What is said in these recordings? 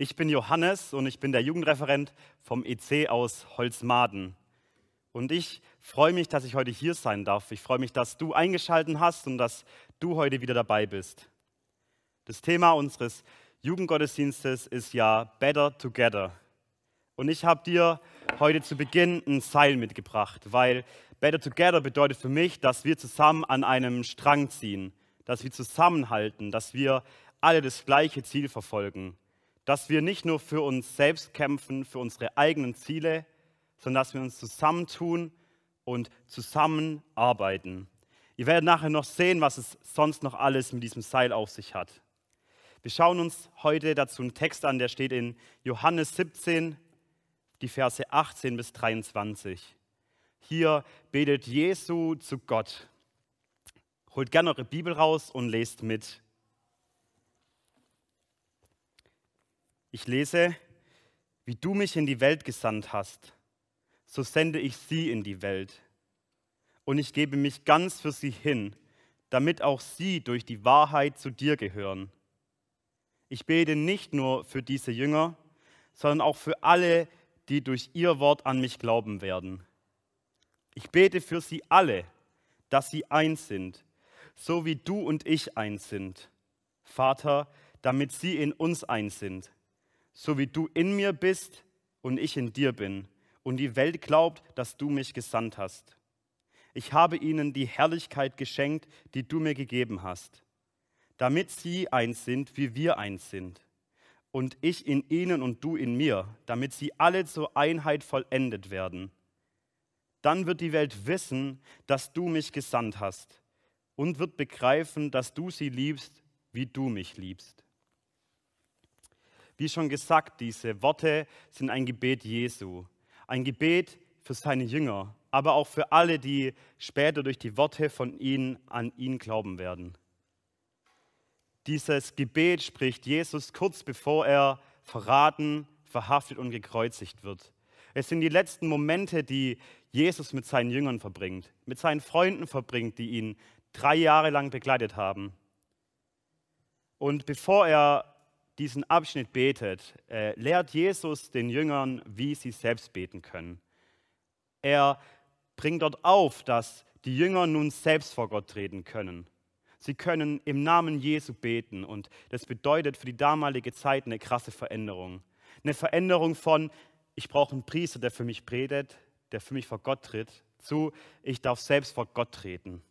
Ich bin Johannes und ich bin der Jugendreferent vom EC aus Holzmaden. Und ich freue mich, dass ich heute hier sein darf. Ich freue mich, dass du eingeschaltet hast und dass du heute wieder dabei bist. Das Thema unseres Jugendgottesdienstes ist ja Better Together. Und ich habe dir heute zu Beginn ein Seil mitgebracht, weil Better Together bedeutet für mich, dass wir zusammen an einem Strang ziehen, dass wir zusammenhalten, dass wir alle das gleiche Ziel verfolgen dass wir nicht nur für uns selbst kämpfen, für unsere eigenen Ziele, sondern dass wir uns zusammentun und zusammenarbeiten. Ihr werdet nachher noch sehen, was es sonst noch alles mit diesem Seil auf sich hat. Wir schauen uns heute dazu einen Text an, der steht in Johannes 17, die Verse 18 bis 23. Hier betet Jesu zu Gott. Holt gerne eure Bibel raus und lest mit. Ich lese, wie du mich in die Welt gesandt hast, so sende ich sie in die Welt. Und ich gebe mich ganz für sie hin, damit auch sie durch die Wahrheit zu dir gehören. Ich bete nicht nur für diese Jünger, sondern auch für alle, die durch ihr Wort an mich glauben werden. Ich bete für sie alle, dass sie eins sind, so wie du und ich eins sind. Vater, damit sie in uns eins sind so wie du in mir bist und ich in dir bin und die Welt glaubt, dass du mich gesandt hast. Ich habe ihnen die Herrlichkeit geschenkt, die du mir gegeben hast, damit sie eins sind, wie wir eins sind. Und ich in ihnen und du in mir, damit sie alle zur Einheit vollendet werden. Dann wird die Welt wissen, dass du mich gesandt hast und wird begreifen, dass du sie liebst, wie du mich liebst. Wie schon gesagt, diese Worte sind ein Gebet Jesu, ein Gebet für seine Jünger, aber auch für alle, die später durch die Worte von ihnen an ihn glauben werden. Dieses Gebet spricht Jesus kurz bevor er verraten, verhaftet und gekreuzigt wird. Es sind die letzten Momente, die Jesus mit seinen Jüngern verbringt, mit seinen Freunden verbringt, die ihn drei Jahre lang begleitet haben. Und bevor er diesen Abschnitt betet, äh, lehrt Jesus den Jüngern, wie sie selbst beten können. Er bringt dort auf, dass die Jünger nun selbst vor Gott treten können. Sie können im Namen Jesu beten und das bedeutet für die damalige Zeit eine krasse Veränderung. Eine Veränderung von, ich brauche einen Priester, der für mich predigt, der für mich vor Gott tritt, zu, ich darf selbst vor Gott treten.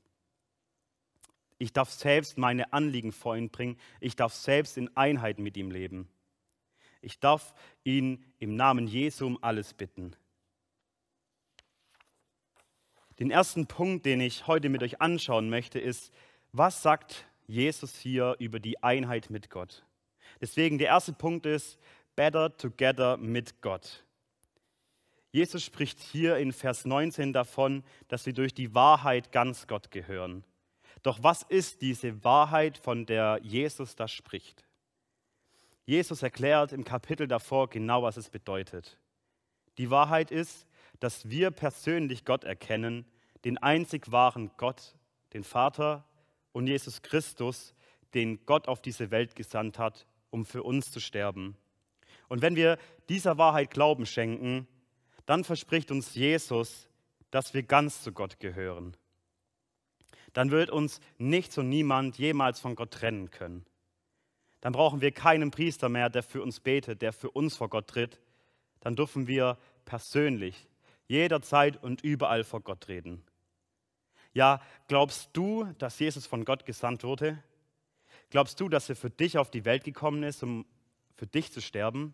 Ich darf selbst meine Anliegen vor ihn bringen. Ich darf selbst in Einheit mit ihm leben. Ich darf ihn im Namen Jesu um alles bitten. Den ersten Punkt, den ich heute mit euch anschauen möchte, ist, was sagt Jesus hier über die Einheit mit Gott? Deswegen der erste Punkt ist, better together mit Gott. Jesus spricht hier in Vers 19 davon, dass wir durch die Wahrheit ganz Gott gehören. Doch was ist diese Wahrheit, von der Jesus da spricht? Jesus erklärt im Kapitel davor genau, was es bedeutet. Die Wahrheit ist, dass wir persönlich Gott erkennen, den einzig wahren Gott, den Vater und Jesus Christus, den Gott auf diese Welt gesandt hat, um für uns zu sterben. Und wenn wir dieser Wahrheit Glauben schenken, dann verspricht uns Jesus, dass wir ganz zu Gott gehören dann wird uns nichts und niemand jemals von Gott trennen können. Dann brauchen wir keinen Priester mehr, der für uns betet, der für uns vor Gott tritt. Dann dürfen wir persönlich jederzeit und überall vor Gott reden. Ja, glaubst du, dass Jesus von Gott gesandt wurde? Glaubst du, dass er für dich auf die Welt gekommen ist, um für dich zu sterben?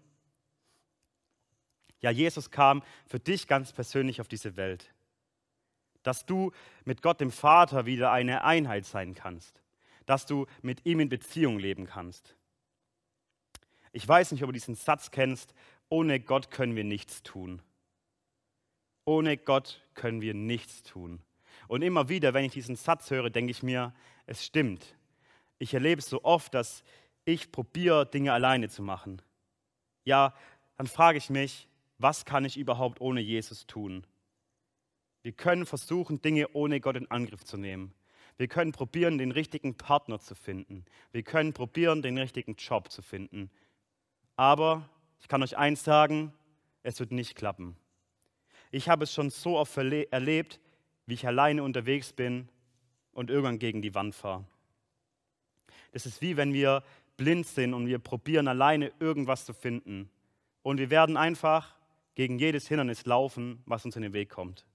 Ja, Jesus kam für dich ganz persönlich auf diese Welt dass du mit Gott dem Vater wieder eine Einheit sein kannst, dass du mit ihm in Beziehung leben kannst. Ich weiß nicht, ob du diesen Satz kennst, ohne Gott können wir nichts tun. Ohne Gott können wir nichts tun. Und immer wieder, wenn ich diesen Satz höre, denke ich mir, es stimmt. Ich erlebe es so oft, dass ich probiere, Dinge alleine zu machen. Ja, dann frage ich mich, was kann ich überhaupt ohne Jesus tun? Wir können versuchen, Dinge ohne Gott in Angriff zu nehmen. Wir können probieren, den richtigen Partner zu finden. Wir können probieren, den richtigen Job zu finden. Aber ich kann euch eins sagen, es wird nicht klappen. Ich habe es schon so oft erlebt, wie ich alleine unterwegs bin und irgendwann gegen die Wand fahre. Das ist wie wenn wir blind sind und wir probieren alleine irgendwas zu finden. Und wir werden einfach gegen jedes Hindernis laufen, was uns in den Weg kommt.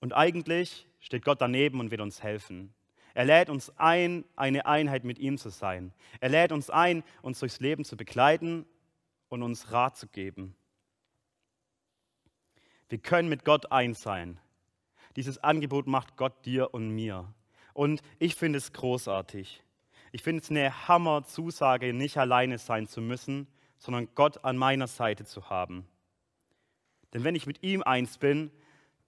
Und eigentlich steht Gott daneben und wird uns helfen. Er lädt uns ein, eine Einheit mit ihm zu sein. Er lädt uns ein, uns durchs Leben zu begleiten und uns Rat zu geben. Wir können mit Gott eins sein. Dieses Angebot macht Gott dir und mir. Und ich finde es großartig. Ich finde es eine Hammer-Zusage, nicht alleine sein zu müssen, sondern Gott an meiner Seite zu haben. Denn wenn ich mit ihm eins bin,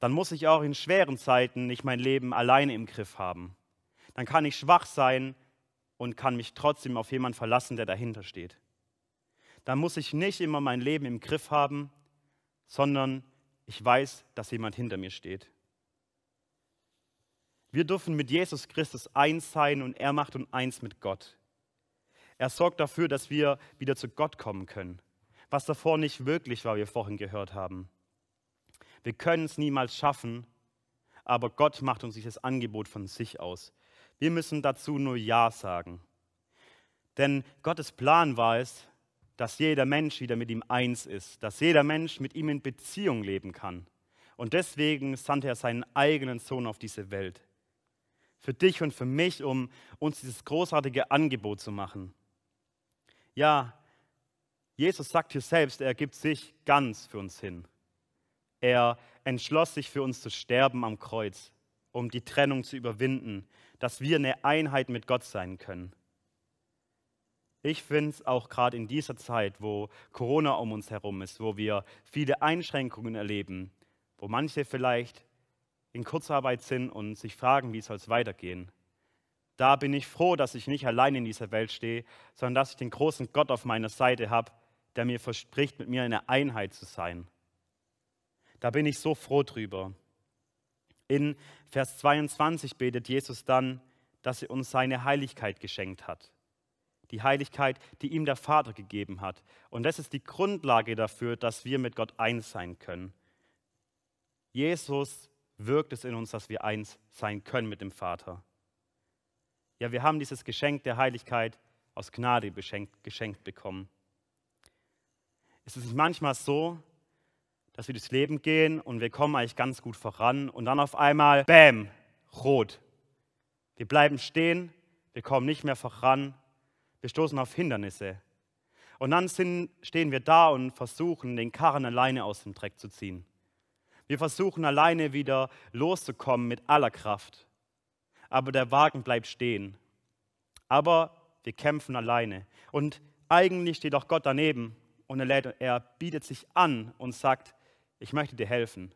dann muss ich auch in schweren Zeiten nicht mein Leben alleine im Griff haben. Dann kann ich schwach sein und kann mich trotzdem auf jemanden verlassen, der dahinter steht. Dann muss ich nicht immer mein Leben im Griff haben, sondern ich weiß, dass jemand hinter mir steht. Wir dürfen mit Jesus Christus eins sein und er macht uns eins mit Gott. Er sorgt dafür, dass wir wieder zu Gott kommen können, was davor nicht wirklich war, wie wir vorhin gehört haben. Wir können es niemals schaffen, aber Gott macht uns dieses Angebot von sich aus. Wir müssen dazu nur Ja sagen. Denn Gottes Plan war es, dass jeder Mensch wieder mit ihm eins ist, dass jeder Mensch mit ihm in Beziehung leben kann. Und deswegen sandte er seinen eigenen Sohn auf diese Welt. Für dich und für mich, um uns dieses großartige Angebot zu machen. Ja, Jesus sagt hier selbst, er gibt sich ganz für uns hin. Er entschloss sich für uns zu sterben am Kreuz, um die Trennung zu überwinden, dass wir eine Einheit mit Gott sein können. Ich finde es auch gerade in dieser Zeit, wo Corona um uns herum ist, wo wir viele Einschränkungen erleben, wo manche vielleicht in Kurzarbeit sind und sich fragen, wie soll es weitergehen. Da bin ich froh, dass ich nicht allein in dieser Welt stehe, sondern dass ich den großen Gott auf meiner Seite habe, der mir verspricht, mit mir eine Einheit zu sein. Da bin ich so froh drüber. In Vers 22 betet Jesus dann, dass er uns seine Heiligkeit geschenkt hat. Die Heiligkeit, die ihm der Vater gegeben hat. Und das ist die Grundlage dafür, dass wir mit Gott eins sein können. Jesus wirkt es in uns, dass wir eins sein können mit dem Vater. Ja, wir haben dieses Geschenk der Heiligkeit aus Gnade geschenkt, bekommen. Ist es nicht manchmal so, dass wir durchs Leben gehen und wir kommen eigentlich ganz gut voran und dann auf einmal, bam, rot. Wir bleiben stehen, wir kommen nicht mehr voran, wir stoßen auf Hindernisse. Und dann sind, stehen wir da und versuchen, den Karren alleine aus dem Dreck zu ziehen. Wir versuchen alleine wieder loszukommen mit aller Kraft. Aber der Wagen bleibt stehen. Aber wir kämpfen alleine. Und eigentlich steht auch Gott daneben und er, lädt, er bietet sich an und sagt, ich möchte dir helfen.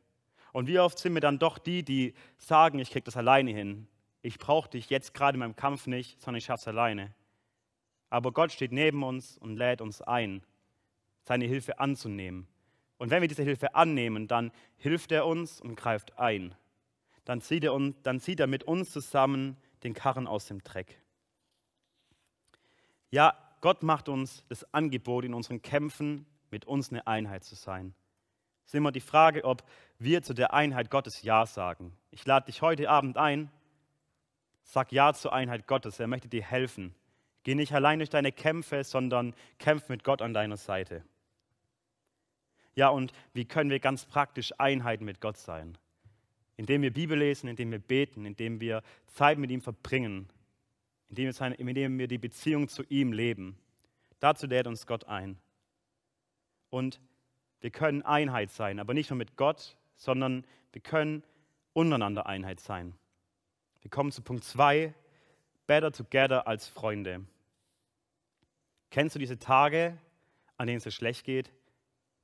Und wie oft sind wir dann doch die, die sagen, ich kriege das alleine hin. Ich brauche dich jetzt gerade in meinem Kampf nicht, sondern ich schaffe es alleine. Aber Gott steht neben uns und lädt uns ein, seine Hilfe anzunehmen. Und wenn wir diese Hilfe annehmen, dann hilft er uns und greift ein. Dann zieht er, uns, dann zieht er mit uns zusammen den Karren aus dem Dreck. Ja, Gott macht uns das Angebot, in unseren Kämpfen mit uns eine Einheit zu sein ist immer die Frage, ob wir zu der Einheit Gottes Ja sagen. Ich lade dich heute Abend ein, sag Ja zur Einheit Gottes. Er möchte dir helfen. Geh nicht allein durch deine Kämpfe, sondern kämpf mit Gott an deiner Seite. Ja, und wie können wir ganz praktisch Einheit mit Gott sein? Indem wir Bibel lesen, indem wir beten, indem wir Zeit mit ihm verbringen, indem wir, seine, indem wir die Beziehung zu ihm leben. Dazu lädt uns Gott ein. Und wir können Einheit sein, aber nicht nur mit Gott, sondern wir können untereinander Einheit sein. Wir kommen zu Punkt 2, better together als Freunde. Kennst du diese Tage, an denen es dir schlecht geht?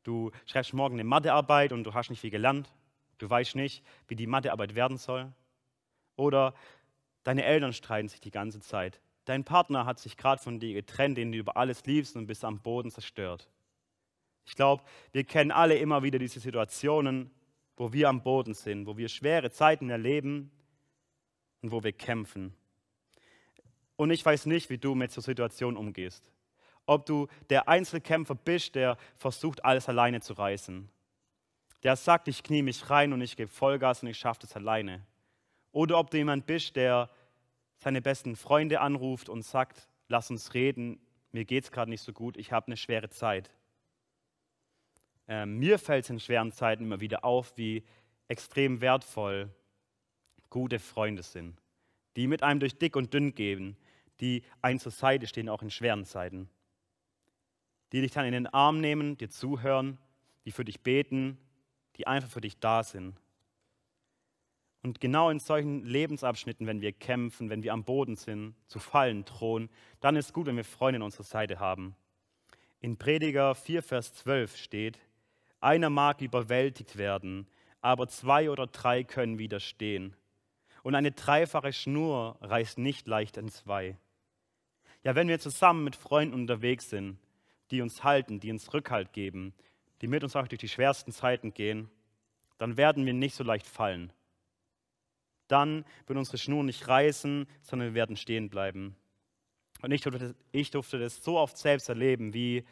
Du schreibst morgen eine Mathearbeit und du hast nicht viel gelernt. Du weißt nicht, wie die Mathearbeit werden soll. Oder deine Eltern streiten sich die ganze Zeit. Dein Partner hat sich gerade von dir getrennt, den du über alles liebst und bist am Boden zerstört. Ich glaube, wir kennen alle immer wieder diese Situationen, wo wir am Boden sind, wo wir schwere Zeiten erleben und wo wir kämpfen. Und ich weiß nicht, wie du mit so Situationen umgehst. Ob du der Einzelkämpfer bist, der versucht, alles alleine zu reißen. Der sagt, ich knie mich rein und ich gebe Vollgas und ich schaffe das alleine. Oder ob du jemand bist, der seine besten Freunde anruft und sagt, lass uns reden, mir geht es gerade nicht so gut, ich habe eine schwere Zeit. Äh, mir fällt es in schweren Zeiten immer wieder auf, wie extrem wertvoll gute Freunde sind, die mit einem durch dick und dünn gehen, die einen zur Seite stehen, auch in schweren Zeiten, die dich dann in den Arm nehmen, dir zuhören, die für dich beten, die einfach für dich da sind. Und genau in solchen Lebensabschnitten, wenn wir kämpfen, wenn wir am Boden sind, zu fallen drohen, dann ist gut, wenn wir Freunde an unserer Seite haben. In Prediger 4, Vers 12 steht, einer mag überwältigt werden, aber zwei oder drei können widerstehen. Und eine dreifache Schnur reißt nicht leicht entzwei. Ja, wenn wir zusammen mit Freunden unterwegs sind, die uns halten, die uns Rückhalt geben, die mit uns auch durch die schwersten Zeiten gehen, dann werden wir nicht so leicht fallen. Dann wird unsere Schnur nicht reißen, sondern wir werden stehen bleiben. Und ich durfte, ich durfte das so oft selbst erleben, wie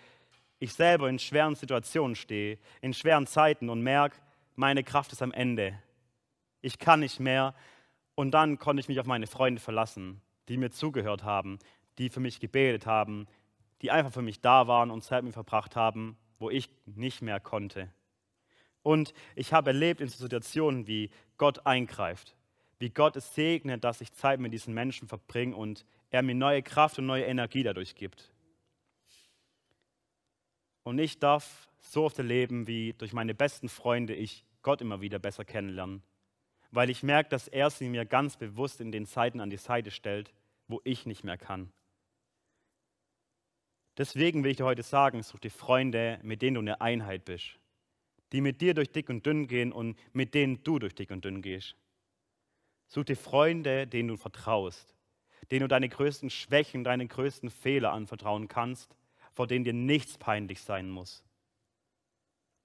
ich selber in schweren Situationen stehe, in schweren Zeiten und merke, meine Kraft ist am Ende. Ich kann nicht mehr. Und dann konnte ich mich auf meine Freunde verlassen, die mir zugehört haben, die für mich gebetet haben, die einfach für mich da waren und Zeit mit mir verbracht haben, wo ich nicht mehr konnte. Und ich habe erlebt in Situationen, wie Gott eingreift, wie Gott es segnet, dass ich Zeit mit diesen Menschen verbringe und er mir neue Kraft und neue Energie dadurch gibt. Und ich darf so oft erleben, wie durch meine besten Freunde ich Gott immer wieder besser kennenlerne. Weil ich merke, dass er sie mir ganz bewusst in den Zeiten an die Seite stellt, wo ich nicht mehr kann. Deswegen will ich dir heute sagen, such dir Freunde, mit denen du eine Einheit bist. Die mit dir durch dick und dünn gehen und mit denen du durch dick und dünn gehst. Such dir Freunde, denen du vertraust, denen du deine größten Schwächen, deine größten Fehler anvertrauen kannst vor denen dir nichts peinlich sein muss.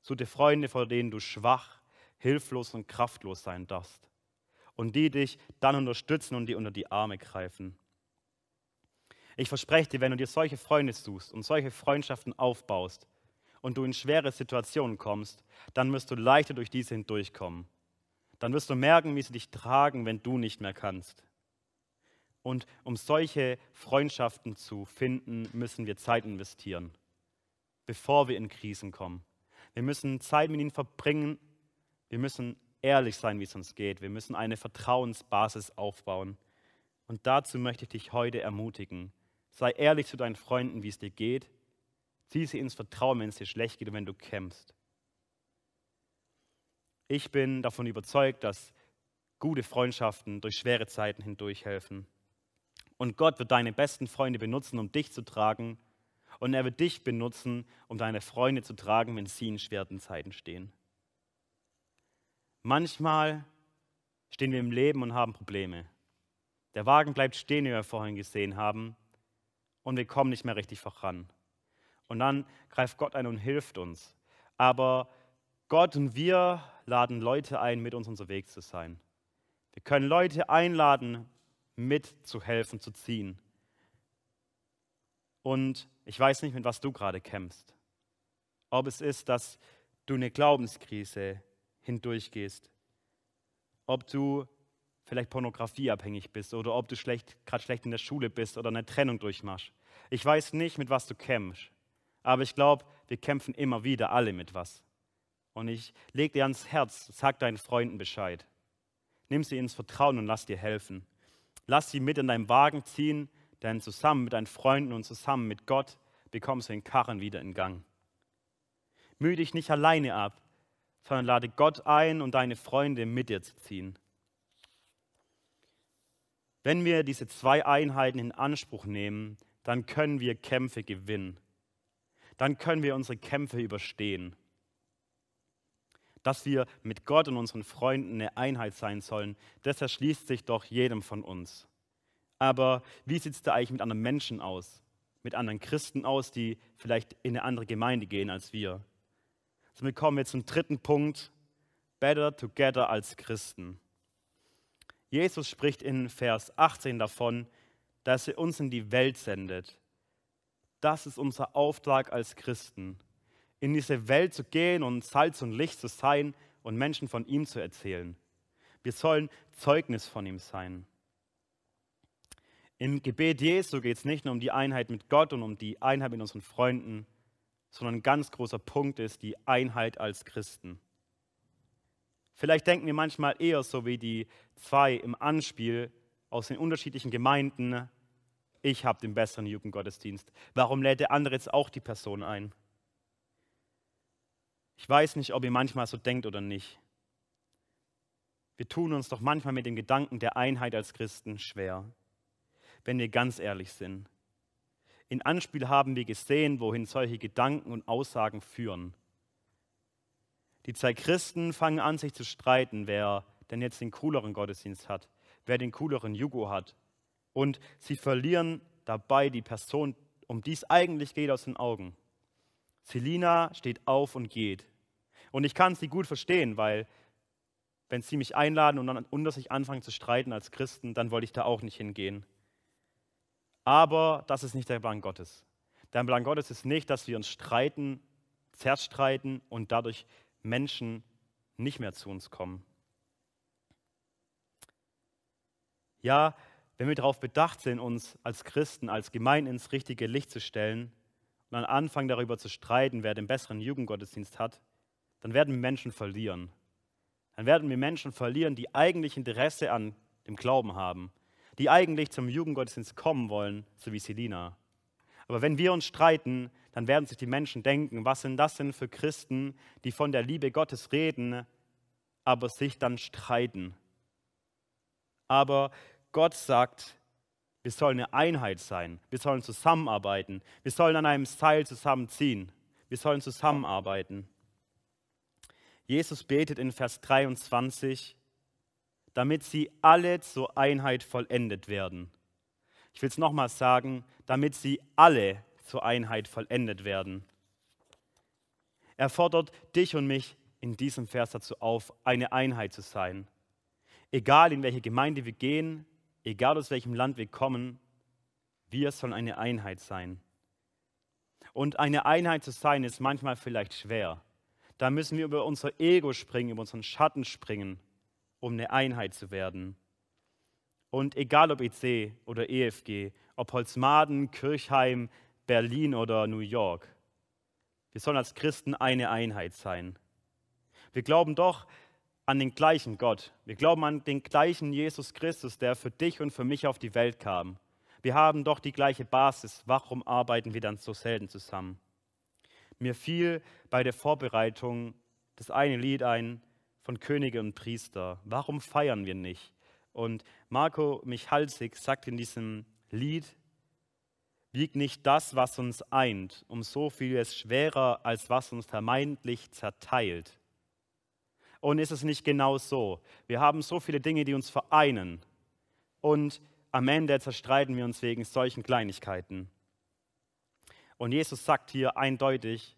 Such dir Freunde, vor denen du schwach, hilflos und kraftlos sein darfst. Und die dich dann unterstützen und dir unter die Arme greifen. Ich verspreche dir, wenn du dir solche Freunde suchst und solche Freundschaften aufbaust und du in schwere Situationen kommst, dann wirst du leichter durch diese hindurchkommen. Dann wirst du merken, wie sie dich tragen, wenn du nicht mehr kannst. Und um solche Freundschaften zu finden, müssen wir Zeit investieren, bevor wir in Krisen kommen. Wir müssen Zeit mit ihnen verbringen. Wir müssen ehrlich sein, wie es uns geht. Wir müssen eine Vertrauensbasis aufbauen. Und dazu möchte ich dich heute ermutigen. Sei ehrlich zu deinen Freunden, wie es dir geht. Zieh sie ins Vertrauen, wenn es dir schlecht geht und wenn du kämpfst. Ich bin davon überzeugt, dass gute Freundschaften durch schwere Zeiten hindurch helfen. Und Gott wird deine besten Freunde benutzen, um dich zu tragen. Und er wird dich benutzen, um deine Freunde zu tragen, wenn sie in schweren Zeiten stehen. Manchmal stehen wir im Leben und haben Probleme. Der Wagen bleibt stehen, wie wir vorhin gesehen haben, und wir kommen nicht mehr richtig voran. Und dann greift Gott ein und hilft uns. Aber Gott und wir laden Leute ein, mit uns unterwegs zu sein. Wir können Leute einladen, mitzuhelfen, zu ziehen. Und ich weiß nicht, mit was du gerade kämpfst. Ob es ist, dass du eine Glaubenskrise hindurchgehst. Ob du vielleicht pornografieabhängig bist oder ob du schlecht, gerade schlecht in der Schule bist oder eine Trennung durchmachst. Ich weiß nicht, mit was du kämpfst. Aber ich glaube, wir kämpfen immer wieder alle mit was. Und ich lege dir ans Herz, sag deinen Freunden Bescheid. Nimm sie ins Vertrauen und lass dir helfen. Lass sie mit in deinem Wagen ziehen, denn zusammen mit deinen Freunden und zusammen mit Gott bekommst du den Karren wieder in Gang. Mühe dich nicht alleine ab, sondern lade Gott ein und deine Freunde mit dir zu ziehen. Wenn wir diese zwei Einheiten in Anspruch nehmen, dann können wir Kämpfe gewinnen. Dann können wir unsere Kämpfe überstehen dass wir mit Gott und unseren Freunden eine Einheit sein sollen, das erschließt sich doch jedem von uns. Aber wie sieht es da eigentlich mit anderen Menschen aus? Mit anderen Christen aus, die vielleicht in eine andere Gemeinde gehen als wir? Somit kommen wir zum dritten Punkt, better together als Christen. Jesus spricht in Vers 18 davon, dass er uns in die Welt sendet, das ist unser Auftrag als Christen, in diese Welt zu gehen und Salz und Licht zu sein und Menschen von ihm zu erzählen. Wir sollen Zeugnis von ihm sein. Im Gebet Jesu geht es nicht nur um die Einheit mit Gott und um die Einheit mit unseren Freunden, sondern ein ganz großer Punkt ist die Einheit als Christen. Vielleicht denken wir manchmal eher so wie die zwei im Anspiel aus den unterschiedlichen Gemeinden, ich habe den besseren Jugendgottesdienst. Warum lädt der andere jetzt auch die Person ein? Ich weiß nicht, ob ihr manchmal so denkt oder nicht. Wir tun uns doch manchmal mit dem Gedanken der Einheit als Christen schwer, wenn wir ganz ehrlich sind. In Anspiel haben wir gesehen, wohin solche Gedanken und Aussagen führen. Die zwei Christen fangen an, sich zu streiten, wer denn jetzt den cooleren Gottesdienst hat, wer den cooleren Jugo hat. Und sie verlieren dabei die Person, um die es eigentlich geht, aus den Augen. Selina steht auf und geht. Und ich kann sie gut verstehen, weil wenn sie mich einladen und dann unter sich anfangen zu streiten als Christen, dann wollte ich da auch nicht hingehen. Aber das ist nicht der Plan Gottes. Der Plan Gottes ist nicht, dass wir uns streiten, zerstreiten und dadurch Menschen nicht mehr zu uns kommen. Ja, wenn wir darauf bedacht sind, uns als Christen, als Gemeinde ins richtige Licht zu stellen dann anfangen darüber zu streiten, wer den besseren Jugendgottesdienst hat, dann werden wir Menschen verlieren. Dann werden wir Menschen verlieren, die eigentlich Interesse an dem Glauben haben, die eigentlich zum Jugendgottesdienst kommen wollen, so wie Selina. Aber wenn wir uns streiten, dann werden sich die Menschen denken, was sind das denn für Christen, die von der Liebe Gottes reden, aber sich dann streiten. Aber Gott sagt, wir sollen eine Einheit sein, wir sollen zusammenarbeiten, wir sollen an einem Seil zusammenziehen, wir sollen zusammenarbeiten. Jesus betet in Vers 23, damit sie alle zur Einheit vollendet werden. Ich will es nochmal sagen, damit sie alle zur Einheit vollendet werden. Er fordert dich und mich in diesem Vers dazu auf, eine Einheit zu sein. Egal in welche Gemeinde wir gehen, egal aus welchem Land wir kommen, wir sollen eine Einheit sein. Und eine Einheit zu sein ist manchmal vielleicht schwer. Da müssen wir über unser Ego springen, über unseren Schatten springen, um eine Einheit zu werden. Und egal ob EC oder EFG, ob Holzmaden, Kirchheim, Berlin oder New York, wir sollen als Christen eine Einheit sein. Wir glauben doch an den gleichen Gott. Wir glauben an den gleichen Jesus Christus, der für dich und für mich auf die Welt kam. Wir haben doch die gleiche Basis. Warum arbeiten wir dann so selten zusammen? Mir fiel bei der Vorbereitung das eine Lied ein von Könige und Priester. Warum feiern wir nicht? Und Marco Michalsik sagt in diesem Lied, wiegt nicht das, was uns eint, um so vieles schwerer, als was uns vermeintlich zerteilt. Und ist es nicht genau so? Wir haben so viele Dinge, die uns vereinen. Und am Ende zerstreiten wir uns wegen solchen Kleinigkeiten. Und Jesus sagt hier eindeutig,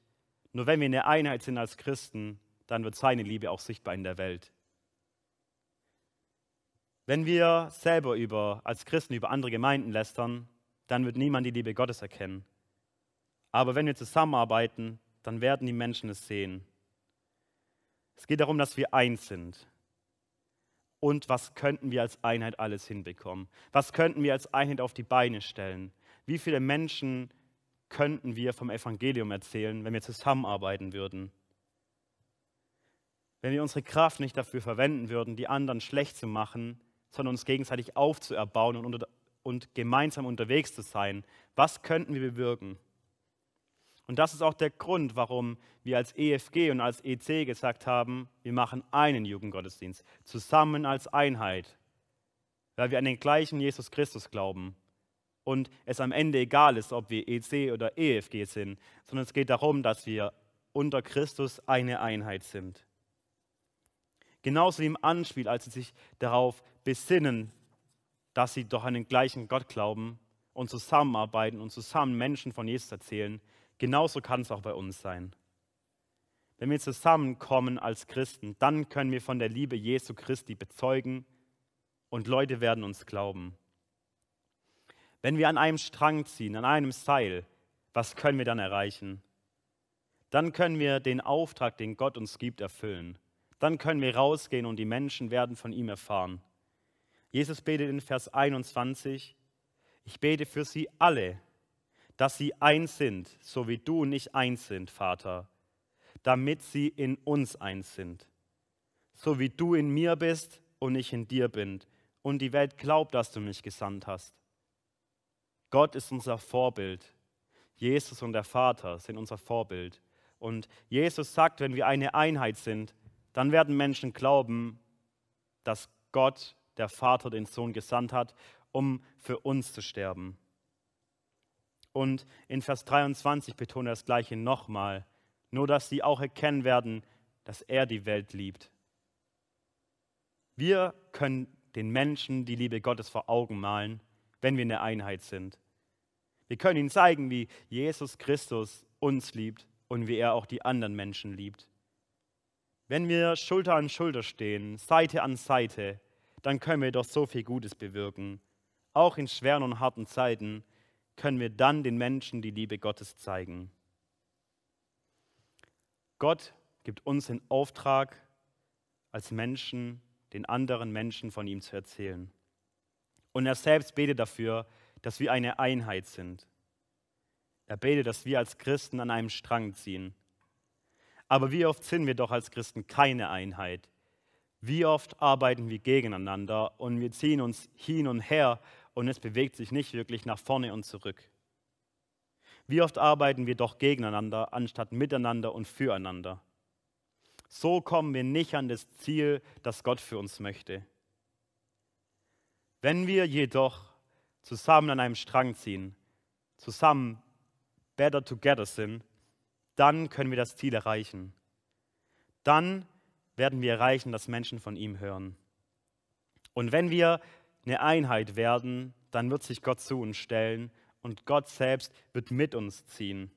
nur wenn wir in der Einheit sind als Christen, dann wird seine Liebe auch sichtbar in der Welt. Wenn wir selber über, als Christen über andere Gemeinden lästern, dann wird niemand die Liebe Gottes erkennen. Aber wenn wir zusammenarbeiten, dann werden die Menschen es sehen. Es geht darum, dass wir eins sind. Und was könnten wir als Einheit alles hinbekommen? Was könnten wir als Einheit auf die Beine stellen? Wie viele Menschen könnten wir vom Evangelium erzählen, wenn wir zusammenarbeiten würden? Wenn wir unsere Kraft nicht dafür verwenden würden, die anderen schlecht zu machen, sondern uns gegenseitig aufzuerbauen und, unter, und gemeinsam unterwegs zu sein, was könnten wir bewirken? Und das ist auch der Grund, warum wir als EFG und als EC gesagt haben, wir machen einen Jugendgottesdienst, zusammen als Einheit, weil wir an den gleichen Jesus Christus glauben und es am Ende egal ist, ob wir EC oder EFG sind, sondern es geht darum, dass wir unter Christus eine Einheit sind. Genauso wie im Anspiel, als sie sich darauf besinnen, dass sie doch an den gleichen Gott glauben und zusammenarbeiten und zusammen Menschen von Jesus erzählen, genauso kann es auch bei uns sein. Wenn wir zusammenkommen als Christen, dann können wir von der Liebe Jesu Christi bezeugen und Leute werden uns glauben. Wenn wir an einem Strang ziehen, an einem Seil, was können wir dann erreichen? Dann können wir den Auftrag, den Gott uns gibt, erfüllen. Dann können wir rausgehen und die Menschen werden von ihm erfahren. Jesus betet in Vers 21, ich bete für sie alle, dass sie eins sind, so wie du und ich eins sind, Vater, damit sie in uns eins sind. So wie du in mir bist und ich in dir bin und die Welt glaubt, dass du mich gesandt hast. Gott ist unser Vorbild. Jesus und der Vater sind unser Vorbild. Und Jesus sagt, wenn wir eine Einheit sind, dann werden Menschen glauben, dass Gott, der Vater, den Sohn gesandt hat, um für uns zu sterben. Und in Vers 23 betont er das Gleiche nochmal, nur dass sie auch erkennen werden, dass er die Welt liebt. Wir können den Menschen die Liebe Gottes vor Augen malen, wenn wir in der Einheit sind. Wir können ihnen zeigen, wie Jesus Christus uns liebt und wie er auch die anderen Menschen liebt. Wenn wir Schulter an Schulter stehen, Seite an Seite, dann können wir doch so viel Gutes bewirken. Auch in schweren und harten Zeiten können wir dann den Menschen die Liebe Gottes zeigen. Gott gibt uns den Auftrag, als Menschen den anderen Menschen von ihm zu erzählen. Und er selbst betet dafür, dass wir eine Einheit sind. Er betet, dass wir als Christen an einem Strang ziehen. Aber wie oft sind wir doch als Christen keine Einheit? Wie oft arbeiten wir gegeneinander und wir ziehen uns hin und her und es bewegt sich nicht wirklich nach vorne und zurück? Wie oft arbeiten wir doch gegeneinander anstatt miteinander und füreinander? So kommen wir nicht an das Ziel, das Gott für uns möchte. Wenn wir jedoch zusammen an einem Strang ziehen, zusammen better together sind, dann können wir das Ziel erreichen. Dann werden wir erreichen, dass Menschen von ihm hören. Und wenn wir eine Einheit werden, dann wird sich Gott zu uns stellen und Gott selbst wird mit uns ziehen.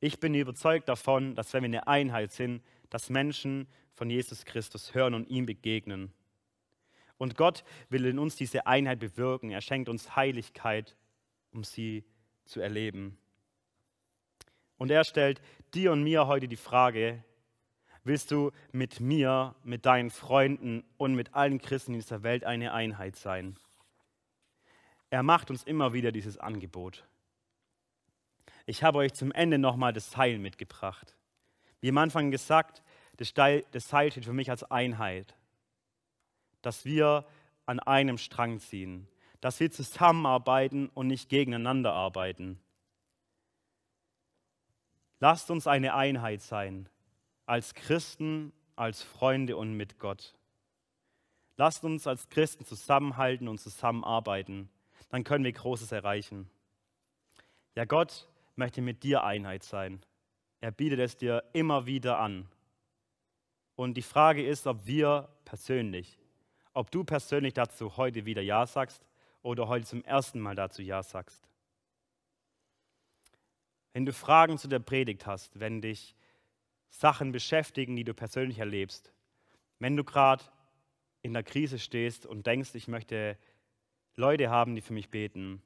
Ich bin überzeugt davon, dass wenn wir eine Einheit sind, dass Menschen von Jesus Christus hören und ihm begegnen. Und Gott will in uns diese Einheit bewirken. Er schenkt uns Heiligkeit, um sie zu erleben. Und er stellt dir und mir heute die Frage, willst du mit mir, mit deinen Freunden und mit allen Christen in dieser Welt eine Einheit sein? Er macht uns immer wieder dieses Angebot. Ich habe euch zum Ende nochmal das Seil mitgebracht. Wie am Anfang gesagt, das Seil steht für mich als Einheit. Dass wir an einem Strang ziehen, dass wir zusammenarbeiten und nicht gegeneinander arbeiten. Lasst uns eine Einheit sein, als Christen, als Freunde und mit Gott. Lasst uns als Christen zusammenhalten und zusammenarbeiten, dann können wir Großes erreichen. Ja, Gott möchte mit dir Einheit sein. Er bietet es dir immer wieder an. Und die Frage ist, ob wir persönlich, ob du persönlich dazu heute wieder Ja sagst oder heute zum ersten Mal dazu Ja sagst. Wenn du Fragen zu der Predigt hast, wenn dich Sachen beschäftigen, die du persönlich erlebst, wenn du gerade in der Krise stehst und denkst, ich möchte Leute haben, die für mich beten,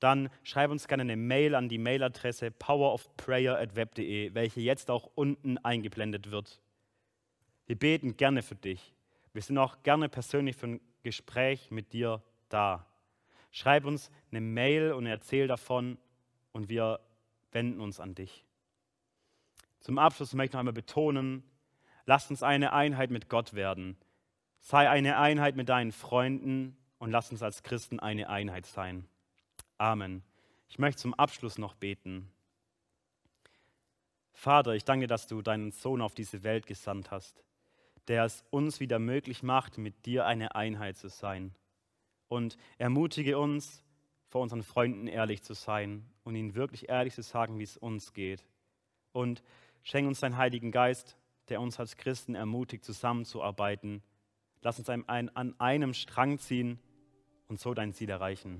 dann schreib uns gerne eine Mail an die Mailadresse powerofprayer.web.de, welche jetzt auch unten eingeblendet wird. Wir beten gerne für dich. Wir sind auch gerne persönlich für ein Gespräch mit dir da. Schreib uns eine Mail und erzähl davon und wir wenden uns an dich. Zum Abschluss möchte ich noch einmal betonen, lass uns eine Einheit mit Gott werden. Sei eine Einheit mit deinen Freunden und lass uns als Christen eine Einheit sein. Amen. Ich möchte zum Abschluss noch beten. Vater, ich danke, dass du deinen Sohn auf diese Welt gesandt hast, der es uns wieder möglich macht, mit dir eine Einheit zu sein. Und ermutige uns, vor unseren Freunden ehrlich zu sein und ihnen wirklich ehrlich zu sagen, wie es uns geht. Und schenk uns deinen Heiligen Geist, der uns als Christen ermutigt, zusammenzuarbeiten. Lass uns an einem Strang ziehen und so dein Ziel erreichen.